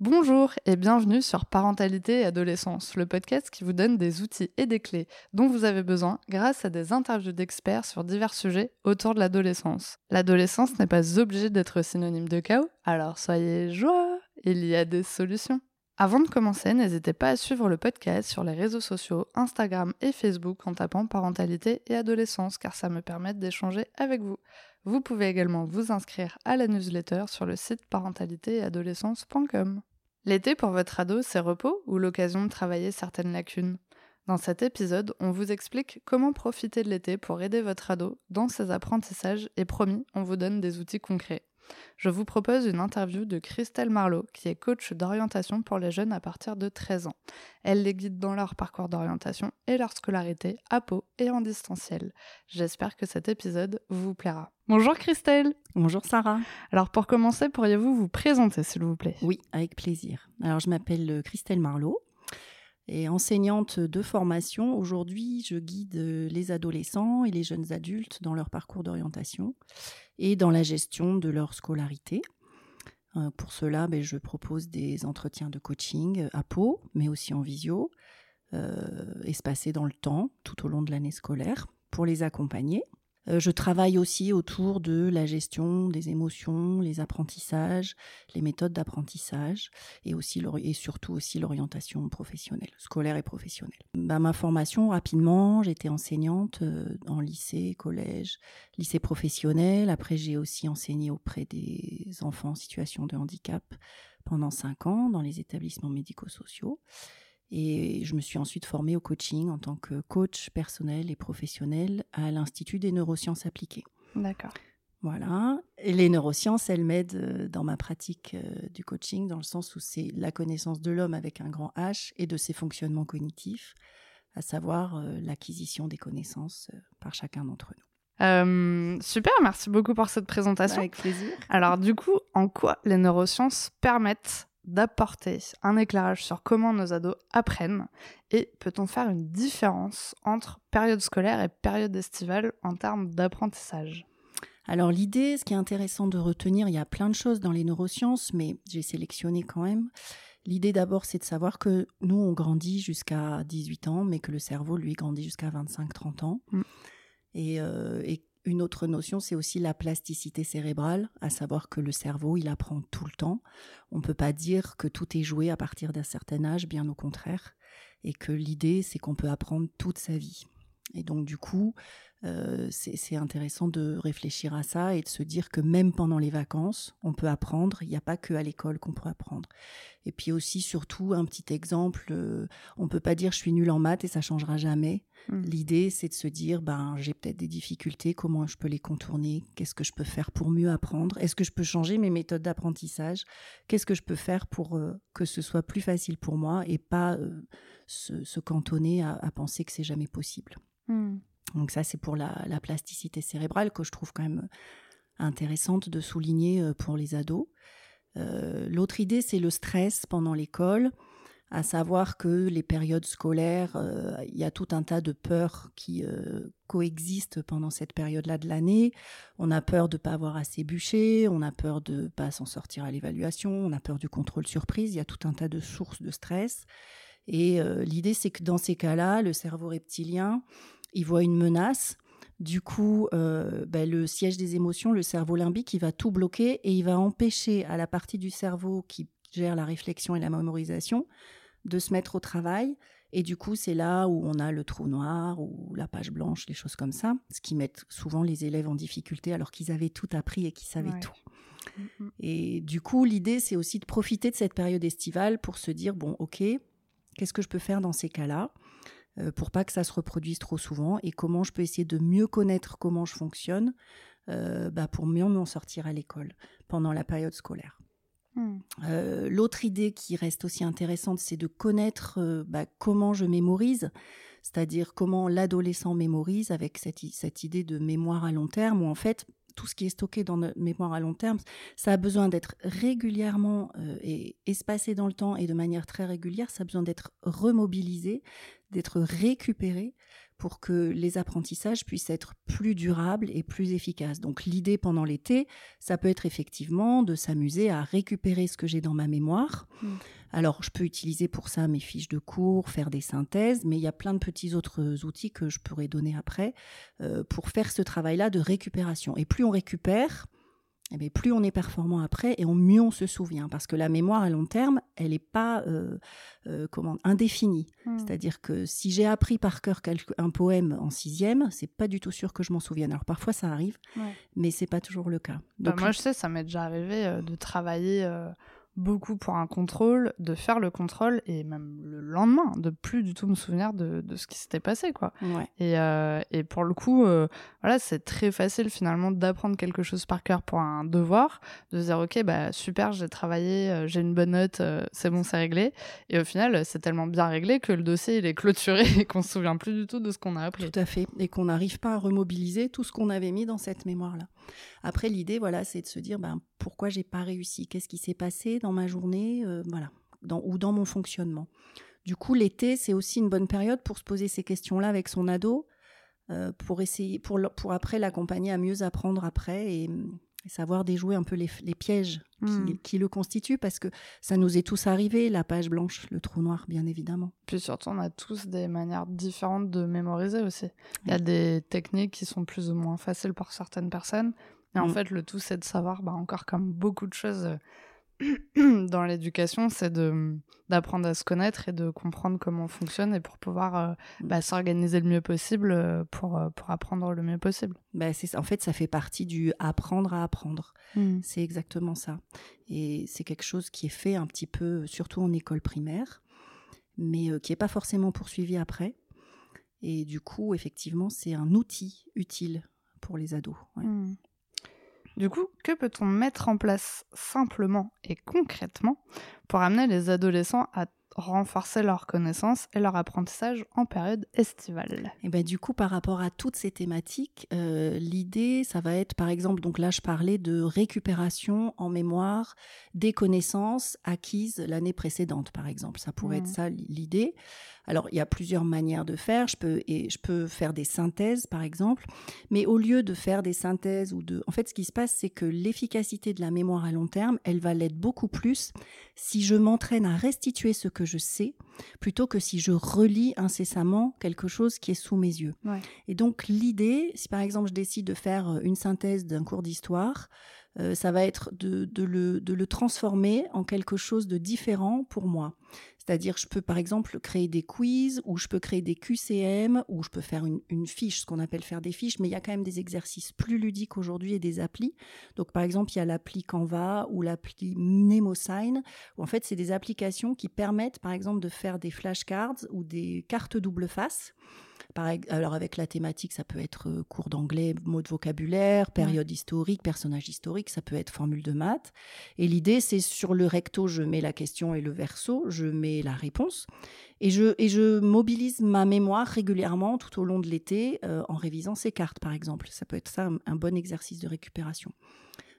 Bonjour et bienvenue sur Parentalité et Adolescence, le podcast qui vous donne des outils et des clés dont vous avez besoin grâce à des interviews d'experts sur divers sujets autour de l'adolescence. L'adolescence n'est pas obligée d'être synonyme de chaos, alors soyez joie, il y a des solutions. Avant de commencer, n'hésitez pas à suivre le podcast sur les réseaux sociaux, Instagram et Facebook en tapant parentalité et adolescence car ça me permet d'échanger avec vous. Vous pouvez également vous inscrire à la newsletter sur le site parentalité-et-adolescence.com. L'été pour votre ado, c'est repos ou l'occasion de travailler certaines lacunes? Dans cet épisode, on vous explique comment profiter de l'été pour aider votre ado dans ses apprentissages et promis, on vous donne des outils concrets je vous propose une interview de Christelle Marlot, qui est coach d'orientation pour les jeunes à partir de 13 ans. Elle les guide dans leur parcours d'orientation et leur scolarité à Pau et en distanciel. J'espère que cet épisode vous plaira. Bonjour Christelle Bonjour Sarah Alors pour commencer, pourriez-vous vous présenter s'il vous plaît? Oui, avec plaisir. Alors je m'appelle Christelle Marlot et enseignante de formation. Aujourd'hui, je guide les adolescents et les jeunes adultes dans leur parcours d'orientation et dans la gestion de leur scolarité. Euh, pour cela, ben, je propose des entretiens de coaching à Pau, mais aussi en visio, euh, espacés dans le temps, tout au long de l'année scolaire, pour les accompagner. Euh, je travaille aussi autour de la gestion des émotions, les apprentissages, les méthodes d'apprentissage et aussi et surtout aussi l'orientation professionnelle, scolaire et professionnelle. Bah, ma formation rapidement, j'étais enseignante euh, en lycée, collège, lycée professionnel. Après, j'ai aussi enseigné auprès des enfants en situation de handicap pendant cinq ans dans les établissements médico-sociaux. Et je me suis ensuite formée au coaching en tant que coach personnel et professionnel à l'Institut des neurosciences appliquées. D'accord. Voilà. Et les neurosciences, elles m'aident euh, dans ma pratique euh, du coaching, dans le sens où c'est la connaissance de l'homme avec un grand H et de ses fonctionnements cognitifs, à savoir euh, l'acquisition des connaissances par chacun d'entre nous. super, merci beaucoup pour cette présentation. Avec plaisir. Alors du coup, en quoi les neurosciences permettent d'apporter un éclairage sur comment nos ados apprennent et peut-on faire une différence entre période scolaire et période estivale en termes d'apprentissage? Alors l'idée, ce qui est intéressant de retenir, il y a plein de choses dans les neurosciences, mais j'ai sélectionné quand même. L'idée d'abord, c'est de savoir que nous, on grandit jusqu'à 18 ans, mais que le cerveau, lui, grandit jusqu'à 25-30 ans. Mm. Et, euh, et une autre notion, c'est aussi la plasticité cérébrale, à savoir que le cerveau, il apprend tout le temps. On ne peut pas dire que tout est joué à partir d'un certain âge, bien au contraire, et que l'idée, c'est qu'on peut apprendre toute sa vie. Et donc, du coup, euh, c'est intéressant de réfléchir à ça et de se dire que même pendant les vacances, on peut apprendre. Il n'y a pas que à l'école qu'on peut apprendre. Et puis aussi, surtout, un petit exemple, euh, on peut pas dire je suis nul en maths et ça changera jamais. Mmh. L'idée, c'est de se dire, ben, j'ai peut-être des difficultés, comment je peux les contourner? Qu'est-ce que je peux faire pour mieux apprendre? Est-ce que je peux changer mes méthodes d'apprentissage? Qu'est-ce que je peux faire pour euh, que ce soit plus facile pour moi et pas se, cantonner à, penser que c'est jamais possible? Mmh. Donc ça, c'est pour la, plasticité cérébrale que je trouve quand même intéressante de souligner euh, pour les ados. Euh, l'autre idée, c'est le stress pendant l'école, à savoir que les périodes scolaires, euh, il y a tout un tas de peurs qui coexistent pendant cette période-là de l'année. On a peur de ne pas avoir assez bûché, on a peur de ne pas s'en sortir à l'évaluation, on a peur du contrôle surprise, il y a tout un tas de sources de stress. Et l'idée, c'est que dans ces cas-là, le cerveau reptilien, il voit une menace. Du coup, euh, ben, le siège des émotions, le cerveau limbique, il va tout bloquer et il va empêcher à la partie du cerveau qui gère la réflexion et la mémorisation de se mettre au travail. Et du coup, c'est là où on a le trou noir ou la page blanche, les choses comme ça, ce qui met souvent les élèves en difficulté alors qu'ils avaient tout appris et qu'ils savaient tout. Mm, mm. Et du coup, l'idée, c'est aussi de profiter de cette période estivale pour se dire, bon, ok, qu'est-ce que je peux faire dans ces cas-là? Pour pas que ça se reproduise trop souvent et comment je peux essayer de mieux connaître comment je fonctionne euh, bah, pour mieux m'en sortir à l'école pendant la période scolaire. Hmm. Euh, l'autre idée qui reste aussi intéressante, c'est de connaître bah, comment je mémorise, c'est-à-dire comment l'adolescent mémorise avec cette, cette, idée de mémoire à long terme, où en fait, tout ce qui est stocké dans notre mémoire à long terme, ça a besoin d'être régulièrement et espacé dans le temps et de manière très régulière, ça a besoin d'être remobilisé, d'être récupéré pour que les apprentissages puissent être plus durables et plus efficaces. Donc l'idée pendant l'été, ça peut être effectivement de s'amuser à récupérer ce que j'ai dans ma mémoire. Mmh. Alors je peux utiliser pour ça mes fiches de cours, faire des synthèses, mais il y a plein de petits autres outils que je pourrais donner après euh, pour faire ce travail-là de récupération. Et plus on récupère, eh plus on est performant après et mieux on se souvient. Parce que la mémoire à long terme, elle n'est pas euh, euh, comment, indéfinie. Hmm. C'est-à-dire que si j'ai appris par cœur un poème en sixième, c'est pas du tout sûr que je m'en souvienne. Alors parfois ça arrive, mais c'est pas toujours le cas. Bah, Donc, moi je sais, ça m'est déjà arrivé euh, de travailler beaucoup pour un contrôle, de faire le contrôle et même le lendemain, de plus du tout me souvenir de, de ce qui s'était passé, quoi. Et, euh, et, pour le coup, euh, voilà, c'est très facile finalement d'apprendre quelque chose par cœur pour un devoir, de se dire ok, bah super, j'ai travaillé, euh, j'ai une bonne note, c'est bon, c'est réglé. Et au final, c'est tellement bien réglé que le dossier il est clôturé et qu'on se souvient plus du tout de ce qu'on a appris. Tout à fait, et qu'on n'arrive pas à remobiliser tout ce qu'on avait mis dans cette mémoire-là. Après, l'idée, voilà, c'est de se dire ben, pourquoi j'ai pas réussi, qu'est-ce qui s'est passé dans ma journée, euh, voilà, ou dans mon fonctionnement. Du coup, l'été, c'est aussi une bonne période pour se poser ces questions-là avec son ado, euh, pour essayer, pour, pour après l'accompagner à mieux apprendre après et, savoir déjouer un peu les, pièges hmm. qui, le constituent, parce que ça nous est tous arrivé, la page blanche, le trou noir, bien évidemment. Puis surtout, on a tous des manières différentes de mémoriser aussi. Il y a des techniques qui sont plus ou moins faciles pour certaines personnes, et en mm. fait, le tout, c'est de savoir, bah, encore comme beaucoup de choses euh, dans l'éducation, c'est d'apprendre à se connaître et de comprendre comment on fonctionne et pour pouvoir euh, mm. bah, s'organiser le mieux possible euh, pour, pour apprendre le mieux possible. Bah, en fait, ça fait partie du apprendre à apprendre. Mm. C'est exactement ça. Et c'est quelque chose qui est fait un petit peu, surtout en école primaire, mais qui n'est pas forcément poursuivi après. Et du coup, effectivement, c'est un outil utile pour les ados. Du coup, que peut-on mettre en place simplement et concrètement pour amener les adolescents à renforcer leur connaissance et leur apprentissage en période estivale? Et ben du coup, par rapport à toutes ces thématiques, euh, l'idée, ça va être par exemple, donc là je parlais de récupération en mémoire des connaissances acquises l'année précédente, par exemple. Ça pourrait être mmh. ça l'idée. Alors, il y a plusieurs manières de faire. Je peux, et je peux faire des synthèses, par exemple. Mais au lieu de faire des synthèses ou de. En fait, ce qui se passe, c'est que l'efficacité de la mémoire à long terme, elle va l'être beaucoup plus si je m'entraîne à restituer ce que je sais, plutôt que si je relis incessamment quelque chose qui est sous mes yeux. Et donc, l'idée, si par exemple je décide de faire une synthèse d'un cours d'histoire, euh, ça va être de, le, de, le, transformer en quelque chose de différent pour moi. C'est-à-dire, je peux par exemple créer des quiz, ou je peux créer des QCM, ou je peux faire une, fiche, ce qu'on appelle faire des fiches, mais il y a quand même des exercices plus ludiques aujourd'hui et des applis. Donc, par exemple, il y a l'appli Canva ou l'appli Mnemosign, où en fait, c'est des applications qui permettent, par exemple, de faire des flashcards ou des cartes double face alors avec la thématique, ça peut être euh, cours d'anglais, mots de vocabulaire, période historique, personnage historique, ça peut être formule de maths. Et l'idée, c'est sur le recto, je mets la question et le verso, je mets la réponse. Et je, et je mobilise ma mémoire régulièrement tout au long de l'été euh, en révisant ces cartes, par exemple. Ça peut être ça un bon exercice de récupération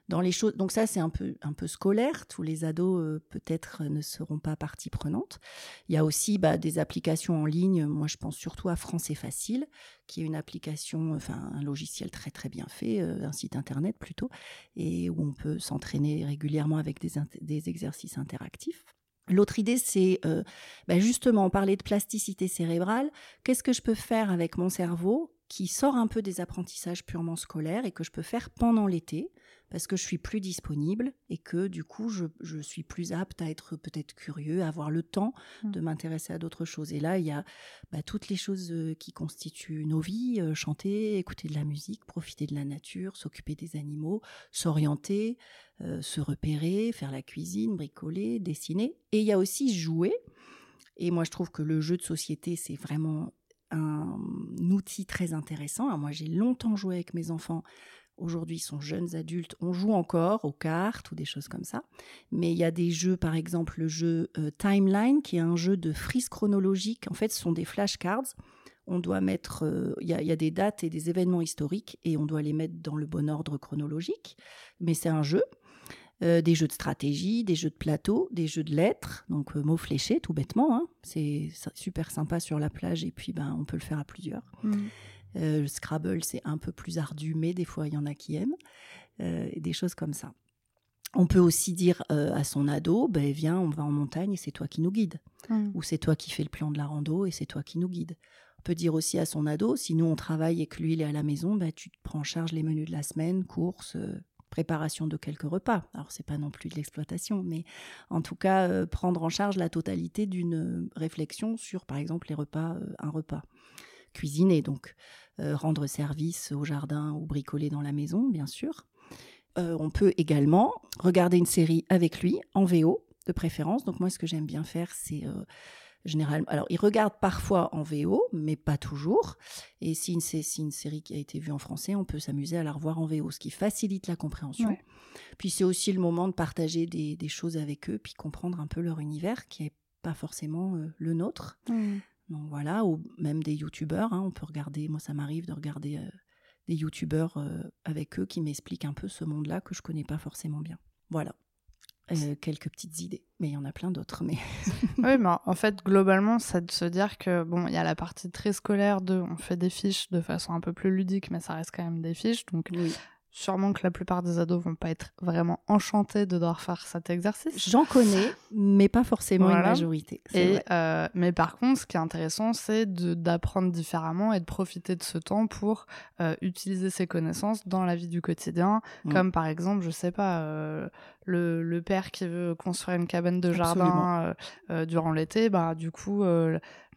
dans les choses. Donc ça, c'est un peu, un peu scolaire. Tous les ados, euh, peut-être, ne seront pas partie prenante. Il y a aussi bah, des applications en ligne. Moi, je pense surtout à Français Facile, qui est une application, enfin un logiciel très très bien fait, euh, un site internet plutôt, et où on peut s'entraîner régulièrement avec des, exercices interactifs. L'autre idée, c'est euh, bah, justement parler de plasticité cérébrale. Qu'est-ce que je peux faire avec mon cerveau qui sort un peu des apprentissages purement scolaires et que je peux faire pendant l'été? Parce que je suis plus disponible et que du coup je, suis plus apte à être peut-être curieux, à avoir le temps mmh. de m'intéresser à d'autres choses. Et là, il y a bah, toutes les choses euh, qui constituent nos vies, euh, chanter, écouter de la musique, profiter de la nature, s'occuper des animaux, s'orienter, euh, se repérer, faire la cuisine, bricoler, dessiner. Et il y a aussi jouer. Et moi, je trouve que le jeu de société, c'est vraiment un outil très intéressant. moi, j'ai longtemps joué avec mes enfants. Aujourd'hui, ils sont jeunes adultes. On joue encore aux cartes ou des choses comme ça. Mais il y a des jeux, par exemple, le jeu euh, Timeline, qui est un jeu de frise chronologique. En fait, ce sont des flashcards. On doit mettre, euh, il y, a des dates et des événements historiques et on doit les mettre dans le bon ordre chronologique. Mais c'est un jeu. Euh, des jeux de stratégie, des jeux de plateau, des jeux de lettres, donc mots fléchés tout bêtement. Hein. C'est super sympa sur la plage et puis ben, on peut le faire à plusieurs. Mm. Euh, le Scrabble, c'est un peu plus ardu, mais des fois, il y en a qui aiment. des choses comme ça. On peut aussi dire à son ado, ben, viens, on va en montagne et c'est toi qui nous guide. Mm. Ou c'est toi qui fais le plan de la rando et c'est toi qui nous guide. On peut dire aussi à son ado, si nous on travaille et que lui il est à la maison, ben, tu te prends en charge les menus de la semaine, courses, préparation de quelques repas. Alors c'est pas non plus de l'exploitation, mais en tout cas euh, prendre en charge la totalité d'une euh, réflexion sur, par exemple, les repas, euh, un repas cuisiner, donc rendre service au jardin ou bricoler dans la maison, bien sûr. on peut également regarder une série avec lui en VO de préférence. Donc moi, ce que j'aime bien faire, c'est généralement. Alors, ils regardent parfois en VO, mais pas toujours. Et si une, si une série qui a été vue en français, on peut s'amuser à la revoir en VO, ce qui facilite la compréhension. Puis c'est aussi le moment de partager des, choses avec eux, puis comprendre un peu leur univers, qui n'est pas forcément euh, le nôtre. Mmh. Donc voilà, ou même des youtubeurs. Hein, on peut regarder, moi ça m'arrive de regarder euh, des youtubeurs euh, avec eux qui m'expliquent un peu ce monde-là que je connais pas forcément bien. Voilà. Euh, quelques petites idées, mais il y en a plein d'autres. Mais oui, mais en fait, globalement, c'est de se dire que bon, il y a la partie très scolaire de, on fait des fiches de façon un peu plus ludique, mais ça reste quand même des fiches, donc oui sûrement que la plupart des ados vont pas être vraiment enchantés de devoir faire cet exercice. J'en connais, mais pas forcément une majorité. Et, euh, mais par contre, ce qui est intéressant, c'est d'apprendre différemment et de profiter de ce temps pour euh, utiliser ses connaissances dans la vie du quotidien, mm. comme par exemple, je sais pas, euh, le, le, père qui veut construire une cabane de jardin durant l'été, bah du coup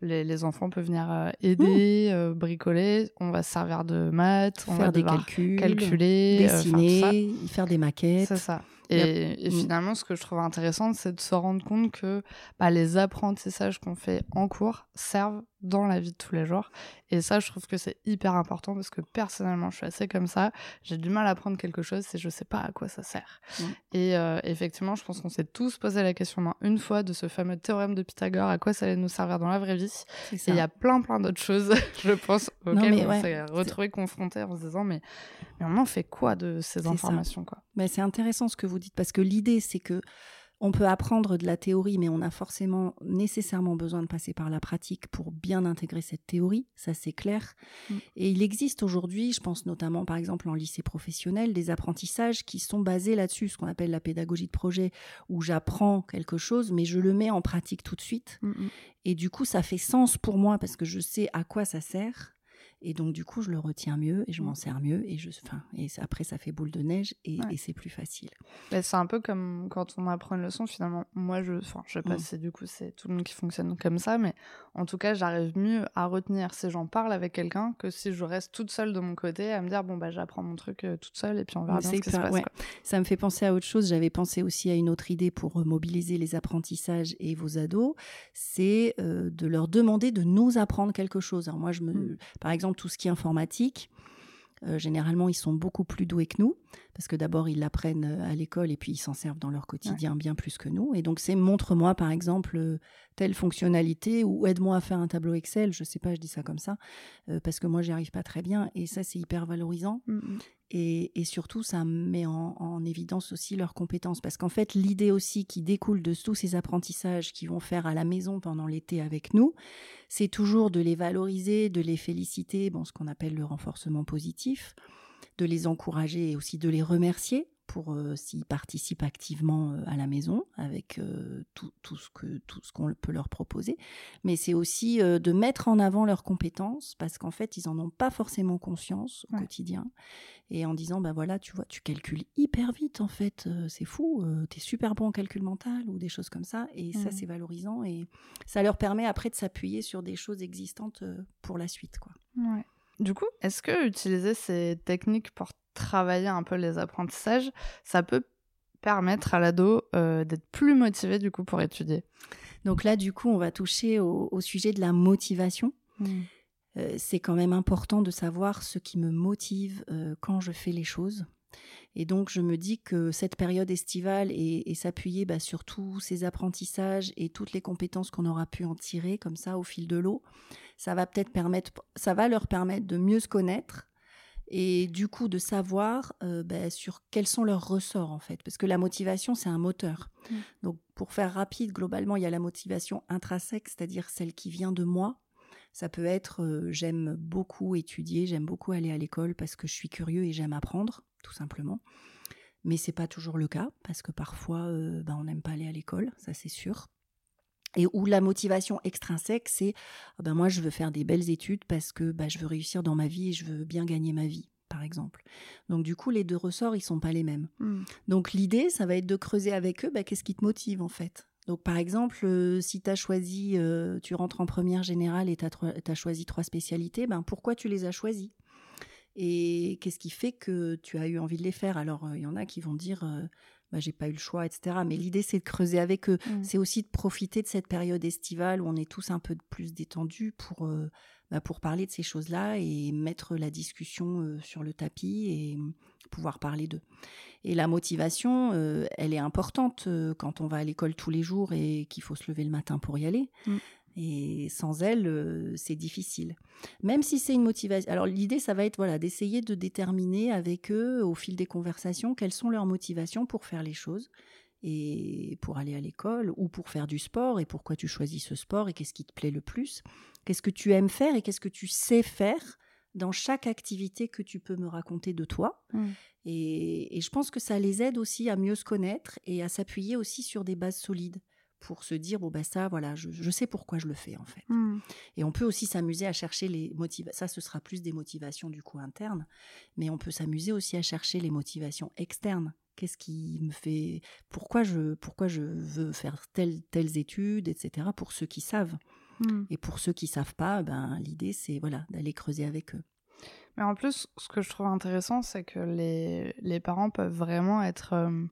les, enfants peuvent venir euh, aider, euh, bricoler. On va se servir de maths, on faire va des calculs, calculer, euh, dessiner, faire des maquettes. C'est ça. Et, mm. finalement, ce que je trouve intéressant, c'est de se rendre compte que bah, les apprentissages qu'on fait en cours servent dans la vie de tous les jours. Et ça, je trouve que c'est hyper important parce que personnellement, je suis assez comme ça. J'ai du mal à apprendre quelque chose si je sais pas à quoi ça sert. Et euh, effectivement, je pense qu'on s'est tous posé la question une fois de ce fameux théorème de Pythagore, à quoi ça allait nous servir dans la vraie vie. Et il y a plein, plein d'autres choses, je pense, auxquelles on s'est retrouvés confrontés en se disant, mais, mais on en fait quoi de ces informations quoi? Mais C'est intéressant ce que vous dites parce que l'idée, c'est que on peut apprendre de la théorie, mais on a forcément nécessairement besoin de passer par la pratique pour bien intégrer cette théorie, ça c'est clair. Mm. Et il existe aujourd'hui, je pense notamment par exemple en lycée professionnel, des apprentissages qui sont basés là-dessus, ce qu'on appelle la pédagogie de projet, où j'apprends quelque chose, mais je le mets en pratique tout de suite. Mm, mm. Et du coup, ça fait sens pour moi parce que je sais à quoi ça sert et donc, du coup, je le retiens mieux et je m'en mmh. sers mieux. Et, je, enfin, et après, ça fait boule de neige et, c'est plus facile. c'est un peu comme quand on apprend une leçon, finalement. Moi, je, enfin, je sais pas mmh. si du coup c'est tout le monde qui fonctionne comme ça, mais en tout cas, j'arrive mieux à retenir si j'en parle avec quelqu'un que si je reste toute seule de mon côté à me dire, bon, bah, j'apprends mon truc euh, toute seule et puis on verra bien ce qui se passe. Ça me fait penser à autre chose. J'avais pensé aussi à une autre idée pour mobiliser les apprentissages et vos ados. C'est euh, de leur demander de nous apprendre quelque chose. Alors, moi, je me, mmh. par exemple, tout ce qui est informatique. Euh, généralement, ils sont beaucoup plus doués que nous, parce que d'abord, ils l'apprennent euh, à l'école et puis ils s'en servent dans leur quotidien bien plus que nous. Et donc, c'est montre-moi, par exemple, euh, telle fonctionnalité ou aide-moi à faire un tableau Excel. Je sais pas, je dis ça comme ça, parce que moi, j'y arrive pas très bien. Et ça, c'est hyper valorisant. Mmh, mmh. Et, surtout, ça met en, évidence aussi leurs compétences. Parce qu'en fait, l'idée aussi qui découle de tous ces apprentissages qu'ils vont faire à la maison pendant l'été avec nous, c'est toujours de les valoriser, de les féliciter, bon, ce qu'on appelle le renforcement positif, de les encourager et aussi de les remercier pour euh, s'ils participent activement euh, à la maison avec euh, tout, ce que tout ce qu'on peut leur proposer. Mais c'est aussi de mettre en avant leurs compétences parce qu'en fait ils en ont pas forcément conscience au quotidien. Et en disant ben voilà tu vois tu calcules hyper vite en fait c'est fou tu es super bon en calcul mental ou des choses comme ça. Et ça mmh. c'est valorisant et ça leur permet après de s'appuyer sur des choses existantes pour la suite quoi. Ouais. Du coup, est-ce que utiliser ces techniques pour travailler un peu les apprentissages, ça peut permettre à l'ado euh, d'être plus motivé du coup pour étudier? Donc là, du coup, on va toucher au, sujet de la motivation. Mmh. Euh, c'est quand même important de savoir ce qui me motive euh, quand je fais les choses. Et donc, je me dis que cette période estivale et, s'appuyer bah, sur tous ces apprentissages et toutes les compétences qu'on aura pu en tirer comme ça au fil de l'eau, ça va peut-être permettre, ça va leur permettre de mieux se connaître Et du coup, de savoir euh, ben, sur quels sont leurs ressorts, en fait. Parce que la motivation, c'est un moteur. Mm. Donc, pour faire rapide, globalement, il y a la motivation intrinsèque, c'est-à-dire celle qui vient de moi. Ça peut être euh, j'aime beaucoup étudier, j'aime beaucoup aller à l'école parce que je suis curieux et j'aime apprendre, tout simplement. Mais c'est pas toujours le cas parce que parfois euh, ben, on n'aime pas aller à l'école, ça c'est sûr. Et où la motivation extrinsèque, c'est ah ben moi je veux faire des belles études parce que ben, je veux réussir dans ma vie et je veux bien gagner ma vie, par exemple. Donc du coup, les deux ressorts, ils sont pas les mêmes. Mm. Donc l'idée, ça va être de creuser avec eux, ben, qu'est-ce qui te motive en fait? Donc, par exemple, euh, si tu as choisi, euh, tu rentres en première générale et tu as, choisi trois spécialités, ben pourquoi tu les as choisies? Et qu'est-ce qui fait que tu as eu envie de les faire? Alors, il y en a qui vont dire, bah, j'ai pas eu le choix, etc. Mais l'idée, c'est de creuser avec eux. Mm. C'est aussi de profiter de cette période estivale où on est tous un peu plus détendus pour, bah, pour parler de ces choses-là et mettre la discussion sur le tapis et pouvoir parler d'eux. Et la motivation, euh, elle est importante euh, quand on va à l'école tous les jours et qu'il faut se lever le matin pour y aller. Mm. Et sans elle, euh, c'est difficile. Même si c'est une motivation. Alors l'idée, ça va être voilà d'essayer de déterminer avec eux au fil des conversations quelles sont leurs motivations pour faire les choses et pour aller à l'école ou pour faire du sport et pourquoi tu choisis ce sport et qu'est-ce qui te plaît le plus, qu'est-ce que tu aimes faire et qu'est-ce que tu sais faire dans chaque activité que tu peux me raconter de toi. Mm. Et, je pense que ça les aide aussi à mieux se connaître et à s'appuyer aussi sur des bases solides pour se dire bon ben ça voilà je, sais pourquoi je le fais en fait Mm. et on peut aussi s'amuser à chercher les motivations ça ce sera plus des motivations du coup internes mais on peut s'amuser aussi à chercher les motivations externes qu'est-ce qui me fait pourquoi je pourquoi je veux faire telles telles études etc pour ceux qui savent Mm. et pour ceux qui savent pas ben l'idée c'est voilà d'aller creuser avec eux Mais en plus, ce que je trouve intéressant, c'est que les, les parents peuvent vraiment être euh,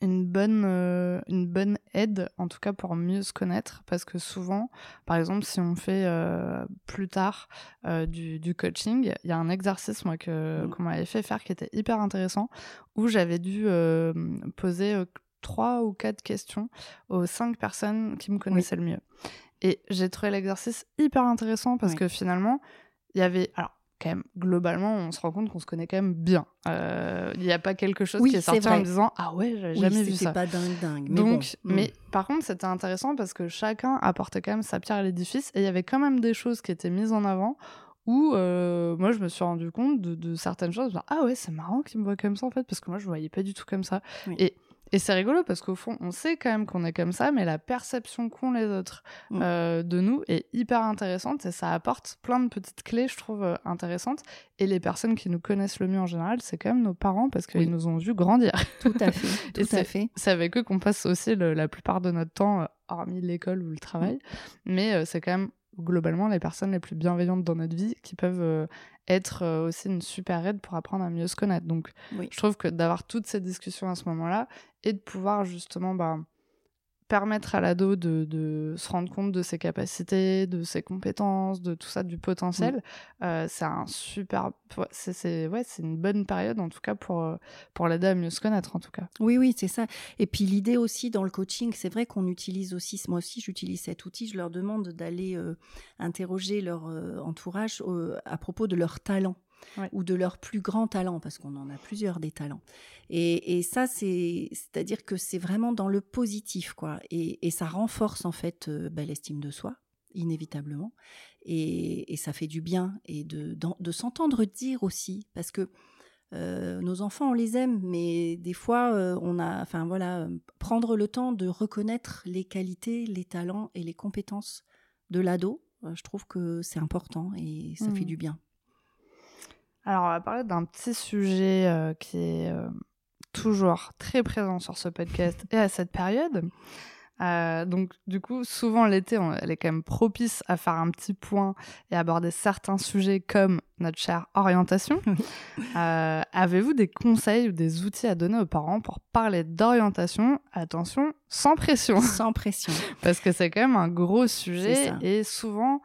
une, bonne, euh, une bonne aide, en tout cas pour mieux se connaître. Parce que souvent, par exemple, si on fait euh, plus tard euh, du, du coaching, il y a un exercice moi, que, Mm. qu'on m'avait fait faire qui était hyper intéressant, où j'avais dû euh, poser euh, trois ou quatre questions aux cinq personnes qui me connaissaient le mieux. Et j'ai trouvé l'exercice hyper intéressant parce Oui. que finalement, il y avait. Alors, quand même, globalement, on se rend compte qu'on se connaît quand même bien. Euh, Il n'y a pas quelque chose Oui, qui est sorti en me disant Ah ouais, j'avais Oui, jamais vu ça. pas dingue dingue mais Donc, bon, mais par contre, c'était intéressant parce que chacun apportait quand même sa pierre à l'édifice et il y avait quand même des choses qui étaient mises en avant où euh, moi je me suis rendu compte de, de certaines choses. Genre, ah ouais, c'est marrant qu'il me voit comme ça en fait parce que moi je ne voyais pas du tout comme ça. Oui. Et, et c'est rigolo parce qu'au fond, on sait quand même qu'on est comme ça, mais la perception qu'ont les autres Mm. euh, de nous est hyper intéressante et ça apporte plein de petites clés, je trouve, euh, intéressantes. Et les personnes qui nous connaissent le mieux en général, c'est quand même nos parents parce qu'ils Oui. nous ont vus grandir. tout à fait tout à fait C'est avec eux qu'on passe aussi le- la plupart de notre temps, euh, hormis l'école ou le travail. Mm. Mais euh, c'est quand même globalement les personnes les plus bienveillantes dans notre vie qui peuvent euh, être euh, aussi une super aide pour apprendre à mieux se connaître. Donc Oui. je trouve que d'avoir toutes ces discussions à ce moment-là et de pouvoir justement bah, permettre à l'ado de, de se rendre compte de ses capacités, de ses compétences, de tout ça, du potentiel, euh, c'est un super... C'est ouais, c'est une bonne période en tout cas pour, euh, pour l'aider à mieux se connaître en tout cas. Oui, oui, c'est ça. Et puis l'idée aussi dans le coaching, c'est vrai qu'on utilise aussi, moi aussi j'utilise cet outil, je leur demande d'aller euh, interroger leur euh, entourage à propos de leurs talents. Ouais. ou de leurs plus grands talents, parce qu'on en a plusieurs des talents. Et, et ça, c'est, c'est-à-dire que c'est vraiment dans le positif, quoi. Et, et ça renforce en fait euh, bah, l'estime de soi, inévitablement. Et, et ça fait du bien et de, de s'entendre dire aussi, parce que euh, nos enfants, on les aime, mais des fois, euh, on a, enfin voilà, euh, prendre le temps de reconnaître les qualités, les talents et les compétences de l'ado, je trouve que c'est important et ça fait du bien. Alors, on va parler d'un petit sujet euh, qui est euh, toujours très présent sur ce podcast et à cette période. Euh, donc, du coup, souvent l'été, on- elle est quand même propice à faire un petit point et aborder certains sujets comme notre chère orientation. Avez-vous des conseils ou des outils à donner aux parents pour parler d'orientation Attention, sans pression, Sans pression. parce que c'est quand même un gros sujet et souvent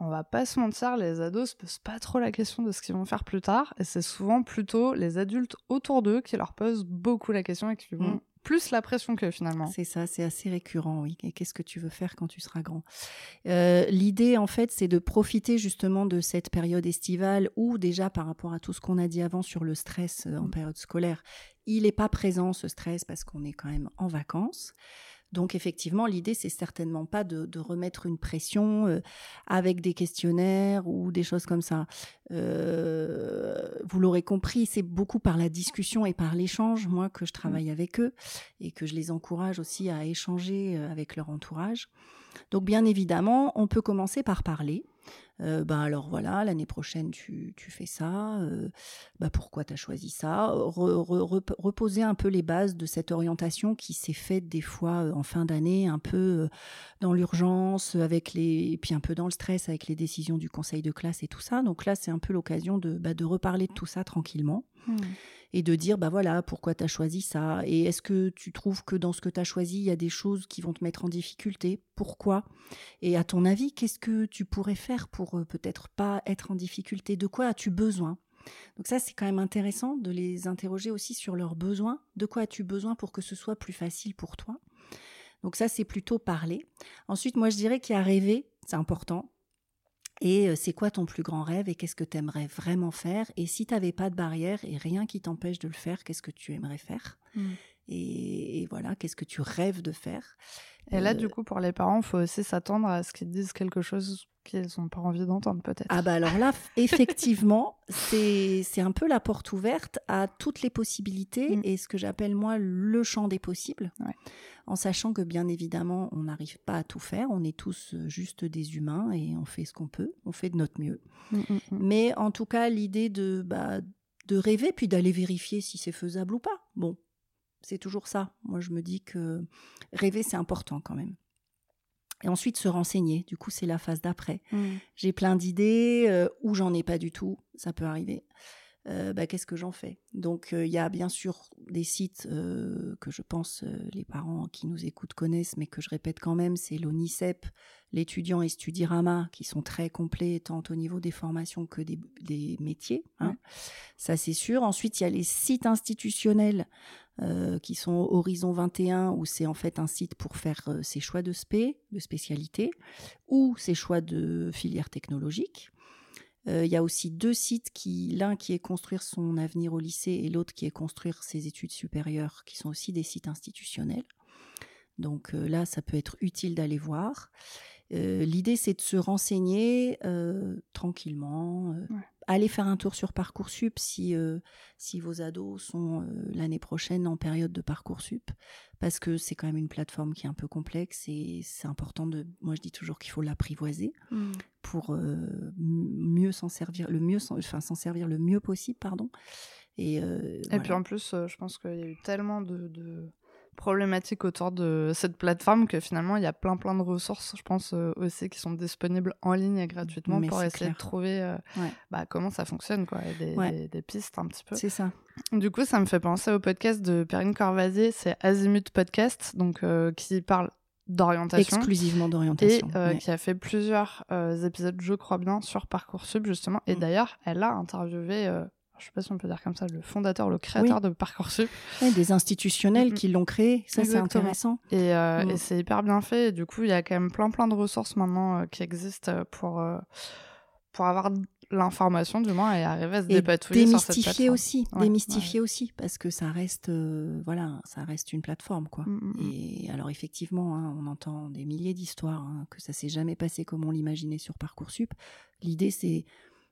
on va pas se mentir, les ados se posent pas trop la question de ce qu'ils vont faire plus tard, et c'est souvent plutôt les adultes autour d'eux qui leur posent beaucoup la question et qui vont Mm. plus la pression que finalement. C'est ça, c'est assez récurrent, oui. Et qu'est-ce que tu veux faire quand tu seras grand? Euh, L'idée, en fait, c'est de profiter justement de cette période estivale où déjà par rapport à tout ce qu'on a dit avant sur le stress euh, en mmh. période scolaire, il n'est pas présent ce stress parce qu'on est quand même en vacances. Donc effectivement, l'idée, c'est certainement pas de, remettre une pression euh, avec des questionnaires ou des choses comme ça. Euh, vous l'aurez compris, c'est beaucoup par la discussion et par l'échange, moi, que je travaille mmh. avec eux et que je les encourage aussi à échanger euh, avec leur entourage. Donc bien évidemment, on peut commencer par parler. Euh, ben alors voilà, l'année prochaine tu, fais ça, euh, ben pourquoi tu as choisi ça, reposer un peu les bases de cette orientation qui s'est faite des fois euh, en fin d'année, un peu dans l'urgence, avec les, et puis un peu dans le stress avec les décisions du conseil de classe et tout ça. Donc là, c'est un peu l'occasion de, bah, de reparler de tout ça tranquillement. Mmh et de dire, bah voilà, pourquoi tu as choisi ça Et est-ce que tu trouves que dans ce que tu as choisi, il y a des choses qui vont te mettre en difficulté? Pourquoi? Et à ton avis, qu'est-ce que tu pourrais faire pour euh, peut-être pas être en difficulté? De quoi as-tu besoin? Donc ça, c'est quand même intéressant de les interroger aussi sur leurs besoins. De quoi as-tu besoin pour que ce soit plus facile pour toi? Donc ça, c'est plutôt parler. Ensuite, moi, je dirais qu'il y a rêver, c'est important. Et c'est quoi ton plus grand rêve et qu'est-ce que tu aimerais vraiment faire? Et si tu n'avais pas de barrière et rien qui t'empêche de le faire, qu'est-ce que tu aimerais faire? Mmh. et, voilà, qu'est-ce que tu rêves de faire? Et là, du coup, pour les parents, il faut aussi s'attendre à ce qu'ils disent quelque chose qu'ils n'ont pas envie d'entendre, peut-être. Ah bah alors là, effectivement, c'est un peu la porte ouverte à toutes les possibilités mmh. et ce que j'appelle moi le champ des possibles. Ouais en sachant que bien évidemment, on n'arrive pas à tout faire, on est tous euh, juste des humains et on fait ce qu'on peut, on fait de notre mieux. Mmh, mmh. Mais en tout cas, l'idée de, bah, de rêver puis d'aller vérifier si c'est faisable ou pas. Bon, c'est toujours ça. Moi, je me dis que rêver, c'est important quand même. Et ensuite, se renseigner. Du coup, c'est la phase d'après. J'ai plein d'idées euh, ou j'en ai pas du tout. Ça peut arriver. Euh, bah, qu'est-ce que j'en fais? Donc euh, il y a bien sûr des sites euh, que je pense les parents qui nous écoutent connaissent, mais que je répète quand même, c'est l'ONICEP, l'étudiant et Studirama, qui sont très complets tant au niveau des formations que des, métiers. Hein. Ça c'est sûr. Ensuite il y a les sites institutionnels qui sont Horizon 21, où c'est en fait un site pour faire ses choix de spé, de spécialité, ou ses choix de filière technologique. Euh, il y a aussi deux sites qui, l'un qui est construire son avenir au lycée et l'autre qui est construire ses études supérieures, qui sont aussi des sites institutionnels. Donc euh, là, ça peut être utile d'aller voir. Euh, l'idée, c'est de se renseigner tranquillement, allez faire un tour sur Parcoursup si, euh, si vos ados sont euh, l'année prochaine en période de Parcoursup, parce que c'est quand même une plateforme qui est un peu complexe et c'est important de. Moi, je dis toujours qu'il faut l'apprivoiser mmh. pour euh, mieux s'en servir, le mieux, enfin s'en servir le mieux possible, pardon. Et, et puis en plus, je pense qu'il y a eu tellement de problématique autour de cette plateforme que finalement il y a plein plein de ressources je pense euh, aussi qui sont disponibles en ligne et gratuitement pour essayer de trouver euh, bah, comment ça fonctionne quoi et des, pistes un petit peu. C'est ça. Du coup ça me fait penser au podcast de Perrine Corvazier c'est Azimut Podcast donc euh, qui parle d'orientation. Exclusivement d'orientation et qui a fait plusieurs épisodes je crois bien sur parcoursup justement. Et mm. d'ailleurs elle a interviewé je sais pas si on peut dire comme ça, le fondateur, le créateur de Parcoursup. des institutionnels qui l'ont créé, ça c'est intéressant. Euh, mm. Et, c'est hyper bien fait. Et du coup, il y a quand même plein plein de ressources maintenant euh, qui existent pour, euh, pour avoir l'information du moins et arriver à se dépatouiller démystifier sur cette aussi. Démystifier aussi parce que ça reste voilà ça reste une plateforme quoi. Mm, et alors effectivement hein, on entend des milliers d'histoires hein, que ça s'est jamais passé comme on l'imaginait sur parcoursup. L'idée c'est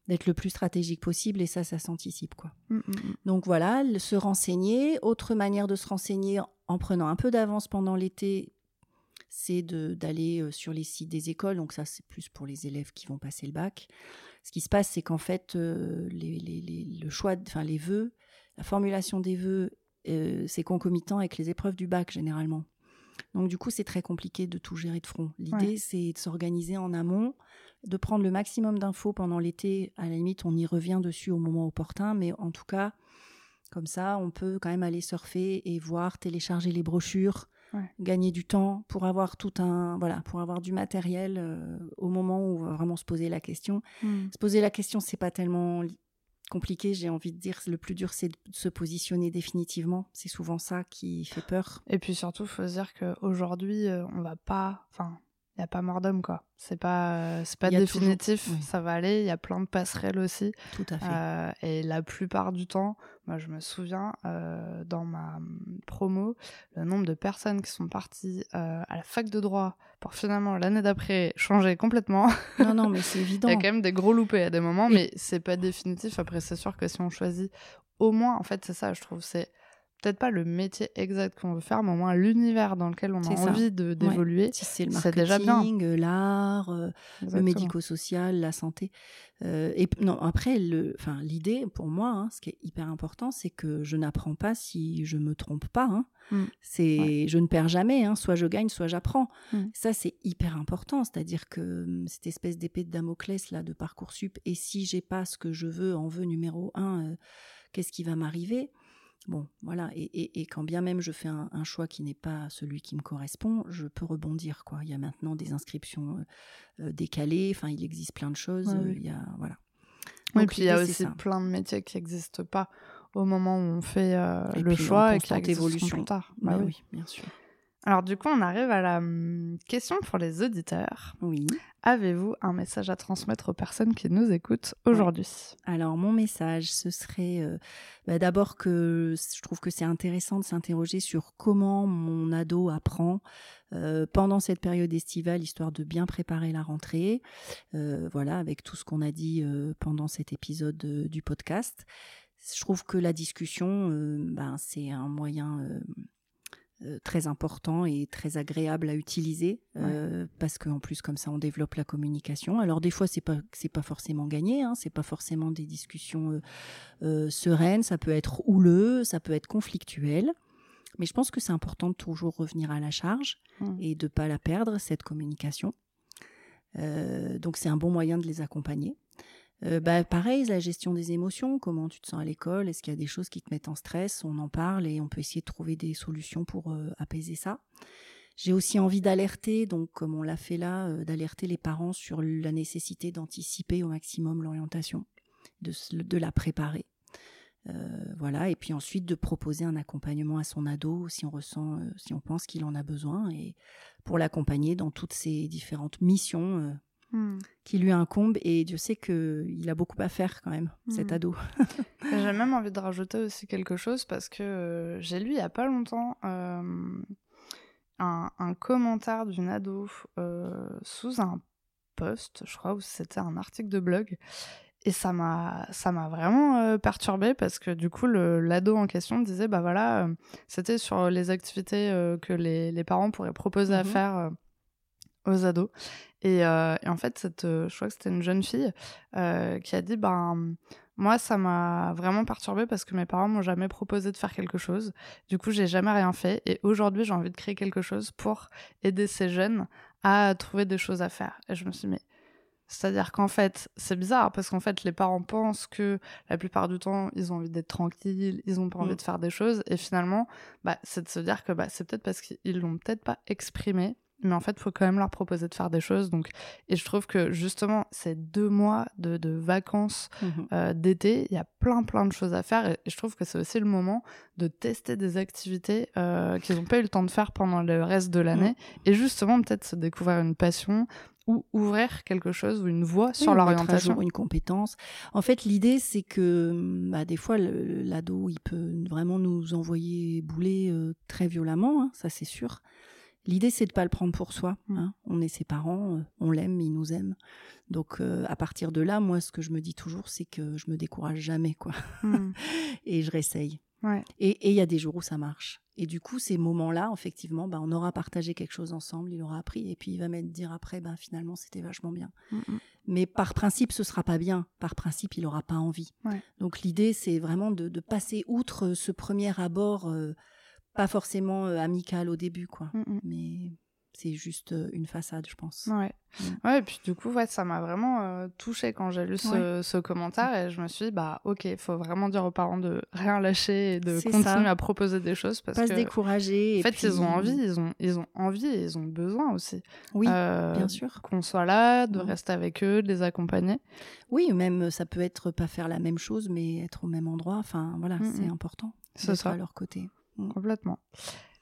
d'être le plus stratégique possible et ça, ça s'anticipe quoi. Mm, mm, mm. Donc voilà, se renseigner. Autre manière de se renseigner en prenant un peu d'avance pendant l'été, c'est d'aller euh, sur les sites des écoles. Donc ça, c'est plus pour les élèves qui vont passer le bac. Ce qui se passe, c'est qu'en fait, euh, le choix, enfin les vœux, la formulation des vœux, euh, c'est concomitant avec les épreuves du bac généralement. Donc du coup, c'est très compliqué de tout gérer de front. L'idée, c'est de s'organiser en amont de prendre le maximum d'infos pendant l'été. À la limite, on y revient dessus au moment opportun, mais en tout cas, comme ça, on peut quand même aller surfer et voir, télécharger les brochures, gagner du temps pour avoir tout un, voilà, pour avoir du matériel euh, au moment où on va vraiment se poser la question. Hmm. Se poser la question, c'est pas tellement compliqué, j'ai envie de dire. Le plus dur, c'est de se positionner définitivement. C'est souvent ça qui fait peur. Et puis surtout, faut se dire qu'aujourd'hui, on va pas. Enfin, il n'y a pas mort d'homme, quoi. C'est pas, euh, c'est pas définitif, ça va aller. Il y a plein de passerelles aussi. Tout à fait. Euh, et la plupart du temps, moi, je me souviens, euh, dans ma mm, promo, le nombre de personnes qui sont parties à la fac de droit pour finalement, l'année d'après, changer complètement. Non, non, mais c'est évident. il y a quand même des gros loupés à des moments, mais c'est pas définitif. Après, c'est sûr que si on choisit au moins, en fait, c'est ça, je trouve, c'est peut-être pas le métier exact qu'on veut faire, mais au moins l'univers dans lequel on a envie d'évoluer. Si c'est le marketing, euh, l'art, euh, le médico-social, la santé. Euh, et non, après, l'idée pour moi, hein, ce qui est hyper important, c'est que je n'apprends pas si je me trompe pas. Hein. Mmh. C'est, je ne perds jamais. Hein. Soit je gagne, soit j'apprends. Mmh. Ça, c'est hyper important. C'est-à-dire que hum, cette espèce d'épée de Damoclès là de parcoursup. Et si j'ai pas ce que je veux en vœu numéro un, qu'est-ce qui va m'arriver? Bon, voilà, et, quand bien même je fais un, choix qui n'est pas celui qui me correspond, je peux rebondir, quoi. Il y a maintenant des inscriptions euh, euh, décalées, enfin, il existe plein de choses, euh, il y a, voilà. Oui, puis il y a aussi plein de métiers qui n'existent pas au moment où on fait le choix et qui existent plus tard. Bah, bah oui, bien sûr. Alors du coup, on arrive à la hum, question pour les auditeurs. Oui. Avez-vous un message à transmettre aux personnes qui nous écoutent aujourd'hui? Alors mon message, ce serait euh, bah, d'abord que je trouve que c'est intéressant de s'interroger sur comment mon ado apprend euh, pendant cette période estivale, histoire de bien préparer la rentrée. Euh, voilà, avec tout ce qu'on a dit pendant cet épisode du podcast. Je trouve que la discussion, ben, c'est un moyen euh, très important et très agréable à utiliser euh, parce qu'en plus comme ça on développe la communication. Alors des fois c'est pas c'est pas forcément gagné, hein, c'est pas forcément des discussions euh, sereines, ça peut être houleux, ça peut être conflictuel. Mais je pense que c'est important de toujours revenir à la charge mmh. et de pas la perdre cette communication. donc c'est un bon moyen de les accompagner. Euh, bah, pareil, la gestion des émotions, comment tu te sens à l'école, est-ce qu'il y a des choses qui te mettent en stress, on en parle et on peut essayer de trouver des solutions pour euh, apaiser ça. J'ai aussi envie d'alerter, donc comme on l'a fait là, euh, d'alerter les parents sur la nécessité d'anticiper au maximum l'orientation, de, de, la préparer. voilà, et puis ensuite de proposer un accompagnement à son ado si on ressent, si on pense qu'il en a besoin, et pour l'accompagner dans toutes ses différentes missions Hmm. qui lui incombe et Dieu sait qu'il a beaucoup à faire quand même, cet hmm. ado. J'ai même envie de rajouter aussi quelque chose parce que euh, j'ai lu il y a pas longtemps euh, un, commentaire d'une ado euh, sous un post, je crois, où c'était un article de blog. Et ça m'a, ça m'a vraiment perturbée parce que du coup, l'ado en question disait, bah voilà, c'était sur les activités que les, les, parents pourraient proposer à mhm. faire aux ados. Euh, et, en fait, cette, euh, je crois que c'était une jeune fille euh, qui a dit ben moi ça m'a vraiment perturbée parce que mes parents m'ont jamais proposé de faire quelque chose. Du coup, j'ai jamais rien fait et aujourd'hui, j'ai envie de créer quelque chose pour aider ces jeunes à trouver des choses à faire. Et je me suis dit mais c'est-à-dire qu'en fait, c'est bizarre parce qu'en fait, les parents pensent que la plupart du temps, ils ont envie d'être tranquilles, ils ont pas envie mm. de faire des choses. Et finalement, bah, c'est de se dire que bah, c'est peut-être parce qu'ils l'ont peut-être pas exprimé mais en fait, il faut quand même leur proposer de faire des choses. Donc, et je trouve que justement, ces deux mois de, de vacances mhm. euh, d'été, il y a plein, plein de choses à faire. Et, je trouve que c'est aussi le moment de tester des activités euh, qu'ils n'ont pas eu le temps de faire pendant le reste de l'année. Mhm. Et justement, peut-être se découvrir une passion ou ouvrir quelque chose ou une voie sur l'orientation. Une compétence. En fait, l'idée, c'est que bah, des fois, l'ado, il peut vraiment nous envoyer bouler euh, très violemment, hein, ça c'est sûr. L'idée, c'est de pas le prendre pour soi. Mm. Hein. On est ses parents, euh, on l'aime, il nous aime. Donc, euh, à partir de là, moi, ce que je me dis toujours, c'est que je me décourage jamais, quoi. Mm. et je réessaye. Et il y a des jours où ça marche. Et du coup, ces moments-là, effectivement, bah, on aura partagé quelque chose ensemble, il aura appris, et puis il va me dire après, bah, finalement, c'était vachement bien. Mm, Mais par principe, ce sera pas bien. Par principe, il aura pas envie. Donc l'idée, c'est vraiment de, passer outre ce premier abord. Euh, pas forcément euh, amical au début, quoi. Mm, mm. Mais c'est juste euh, une façade, je pense. Ouais. Mm. Ouais, et puis du coup, ouais, ça m'a vraiment euh, touchée quand j'ai lu ce, ce commentaire et je me suis dit, bah ok, il faut vraiment dire aux parents de rien lâcher et de continuer ça. à proposer des choses parce Pas que se décourager. en fait, puis- ils ont envie, ils ont, ils ont envie et ils ont besoin aussi. Oui, Euh, bien sûr. Qu'on soit là, de rester avec eux, de les accompagner. Oui, même ça peut être pas faire la même chose, mais être au même endroit. Enfin, voilà, Mm, c'est important C'est ça. à leur côté. Complètement.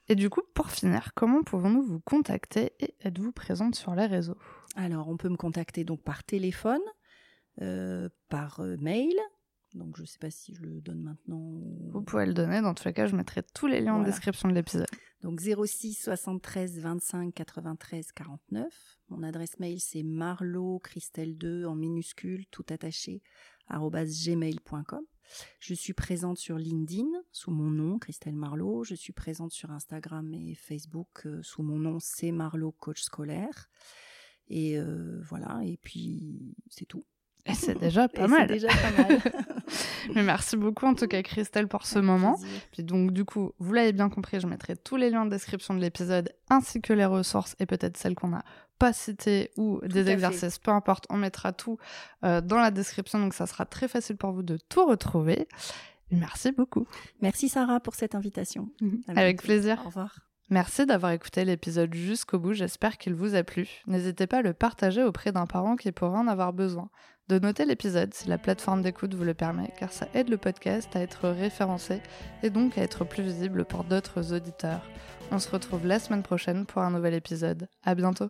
Et du coup, pour finir, comment pouvons-nous vous contacter et êtes-vous présente sur les réseaux? Alors, on peut me contacter donc par téléphone, euh, par euh, mail. Donc, je sais pas si je le donne maintenant. ou- Vous pouvez le donner, dans tous les cas, je mettrai tous les liens en description de l'épisode. Donc 06 73 25 93 49. Mon adresse mail c'est marlo christelle 2 en minuscule tout attaché gmail.com. Je suis présente sur LinkedIn sous mon nom Christelle Marlowe. Je suis présente sur Instagram et Facebook euh, sous mon nom c'est Marlowe coach scolaire. Et euh, voilà et puis c'est tout. C'est déjà pas Et mal. Déjà pas mal. Mais merci beaucoup en tout cas Christelle pour ce Avec moment. plaisir. Puis donc du coup, vous l'avez bien compris, je mettrai tous les liens en description de l'épisode ainsi que les ressources et peut-être celles qu'on n'a pas citées ou des fait. exercices, peu importe, on mettra tout euh, dans la description donc ça sera très facile pour vous de tout retrouver. Merci beaucoup. Merci Sarah pour cette invitation. À Avec plaisir. Au revoir. Merci d'avoir écouté l'épisode jusqu'au bout, j'espère qu'il vous a plu. N'hésitez pas à le partager auprès d'un parent qui pourrait en avoir besoin. De noter l'épisode si la plateforme d'écoute vous le permet, car ça aide le podcast à être référencé et donc à être plus visible pour d'autres auditeurs. On se retrouve la semaine prochaine pour un nouvel épisode. À bientôt!